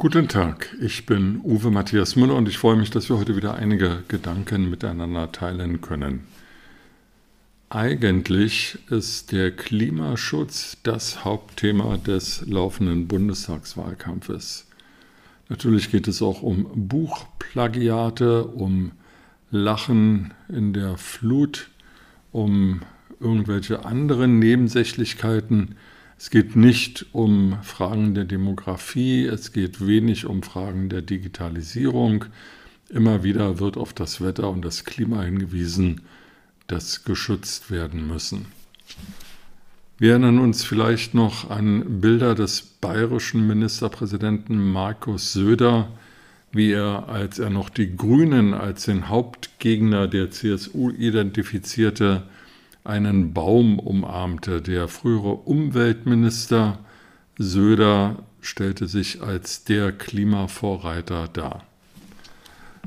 Guten Tag, ich bin Uwe Matthias Müller und ich freue mich, dass wir heute wieder einige Gedanken miteinander teilen können. Eigentlich ist der Klimaschutz das Hauptthema des laufenden Bundestagswahlkampfes. Natürlich geht es auch um Buchplagiate, um Lachen in der Flut, um irgendwelche anderen Nebensächlichkeiten, es geht nicht um Fragen der Demografie, es geht wenig um Fragen der Digitalisierung. Immer wieder wird auf das Wetter und das Klima hingewiesen, das geschützt werden müssen. Wir erinnern uns vielleicht noch an Bilder des bayerischen Ministerpräsidenten Markus Söder, wie er, als er noch die Grünen als den Hauptgegner der CSU identifizierte, einen Baum umarmte. Der frühere Umweltminister Söder stellte sich als der Klimavorreiter dar.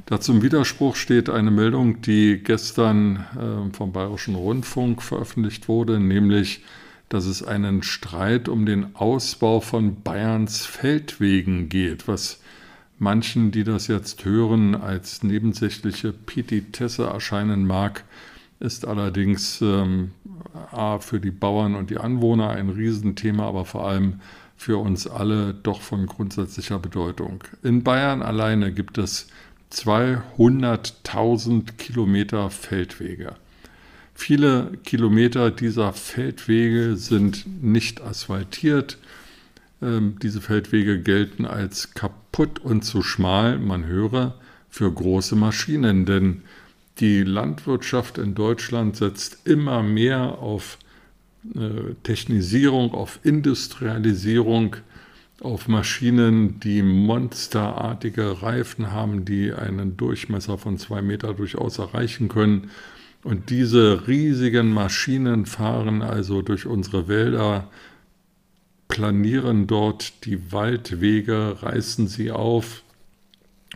Dazu im Widerspruch steht eine Meldung, die gestern äh, vom Bayerischen Rundfunk veröffentlicht wurde, nämlich, dass es einen Streit um den Ausbau von Bayerns Feldwegen geht, was manchen, die das jetzt hören, als nebensächliche Petitesse erscheinen mag, ist allerdings ähm, A, für die Bauern und die Anwohner ein Riesenthema, aber vor allem für uns alle doch von grundsätzlicher Bedeutung. In Bayern alleine gibt es 200.000 Kilometer Feldwege. Viele Kilometer dieser Feldwege sind nicht asphaltiert. Ähm, diese Feldwege gelten als kaputt und zu schmal, man höre, für große Maschinen, denn die Landwirtschaft in Deutschland setzt immer mehr auf äh, Technisierung, auf Industrialisierung, auf Maschinen, die monsterartige Reifen haben, die einen Durchmesser von zwei Meter durchaus erreichen können. Und diese riesigen Maschinen fahren also durch unsere Wälder, planieren dort die Waldwege, reißen sie auf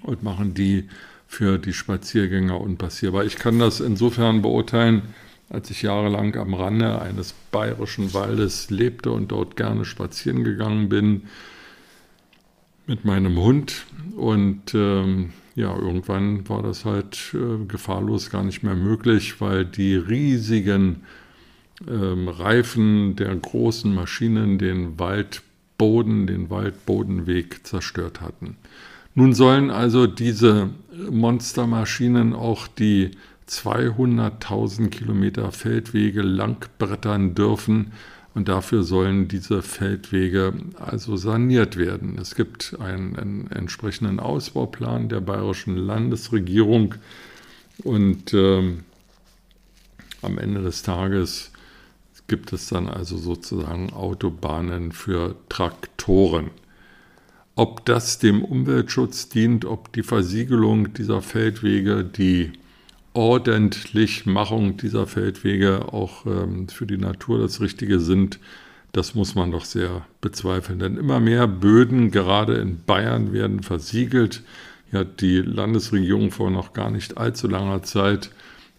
und machen die für die Spaziergänger unpassierbar. Ich kann das insofern beurteilen, als ich jahrelang am Rande eines bayerischen Waldes lebte und dort gerne spazieren gegangen bin mit meinem Hund. Und ähm, ja, irgendwann war das halt äh, gefahrlos gar nicht mehr möglich, weil die riesigen ähm, Reifen der großen Maschinen den Waldboden, den Waldbodenweg zerstört hatten. Nun sollen also diese Monstermaschinen auch die 200.000 Kilometer Feldwege langbrettern dürfen und dafür sollen diese Feldwege also saniert werden. Es gibt einen, einen entsprechenden Ausbauplan der bayerischen Landesregierung und äh, am Ende des Tages gibt es dann also sozusagen Autobahnen für Traktoren. Ob das dem Umweltschutz dient, ob die Versiegelung dieser Feldwege, die Ordentlichmachung dieser Feldwege auch ähm, für die Natur das Richtige sind, das muss man doch sehr bezweifeln. Denn immer mehr Böden, gerade in Bayern, werden versiegelt. Hier hat die Landesregierung vor noch gar nicht allzu langer Zeit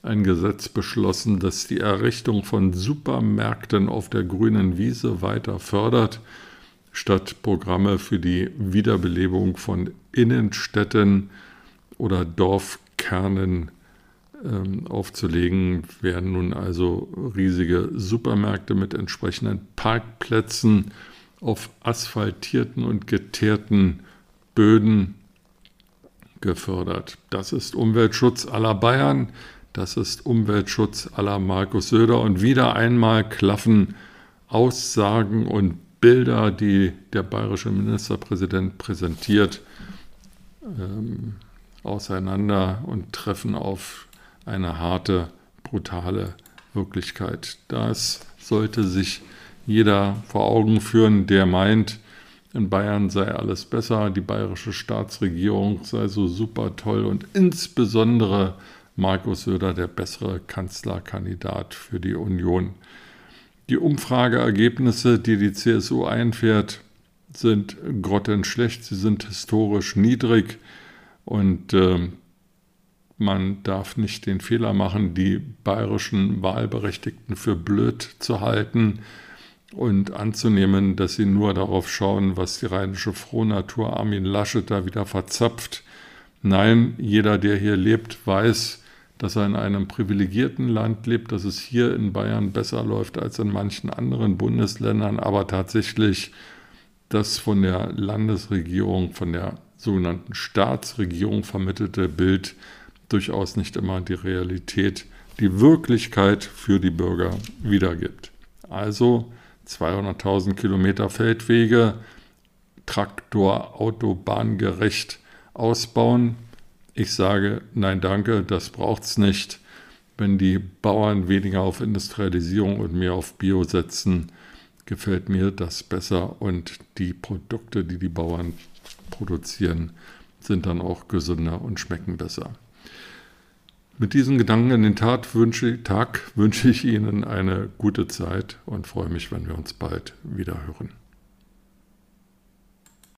ein Gesetz beschlossen, das die Errichtung von Supermärkten auf der grünen Wiese weiter fördert statt Programme für die Wiederbelebung von Innenstädten oder Dorfkernen ähm, aufzulegen, werden nun also riesige Supermärkte mit entsprechenden Parkplätzen auf asphaltierten und geteerten Böden gefördert. Das ist Umweltschutz aller Bayern, das ist Umweltschutz aller Markus Söder und wieder einmal klaffen Aussagen und Bilder, die der bayerische Ministerpräsident präsentiert, ähm, auseinander und treffen auf eine harte, brutale Wirklichkeit. Das sollte sich jeder vor Augen führen, der meint, in Bayern sei alles besser, die bayerische Staatsregierung sei so super toll und insbesondere Markus Söder der bessere Kanzlerkandidat für die Union. Die Umfrageergebnisse, die die CSU einfährt, sind grottenschlecht, sie sind historisch niedrig und äh, man darf nicht den Fehler machen, die bayerischen Wahlberechtigten für blöd zu halten und anzunehmen, dass sie nur darauf schauen, was die rheinische Frohnatur Armin Laschet da wieder verzapft. Nein, jeder, der hier lebt, weiß, dass er in einem privilegierten Land lebt, dass es hier in Bayern besser läuft als in manchen anderen Bundesländern, aber tatsächlich das von der Landesregierung, von der sogenannten Staatsregierung vermittelte Bild durchaus nicht immer die Realität, die Wirklichkeit für die Bürger wiedergibt. Also 200.000 Kilometer Feldwege, Traktor, Autobahn gerecht ausbauen, ich sage, nein, danke, das braucht es nicht. Wenn die Bauern weniger auf Industrialisierung und mehr auf Bio setzen, gefällt mir das besser und die Produkte, die die Bauern produzieren, sind dann auch gesünder und schmecken besser. Mit diesen Gedanken in den Tat wünsche, Tag wünsche ich Ihnen eine gute Zeit und freue mich, wenn wir uns bald wieder hören.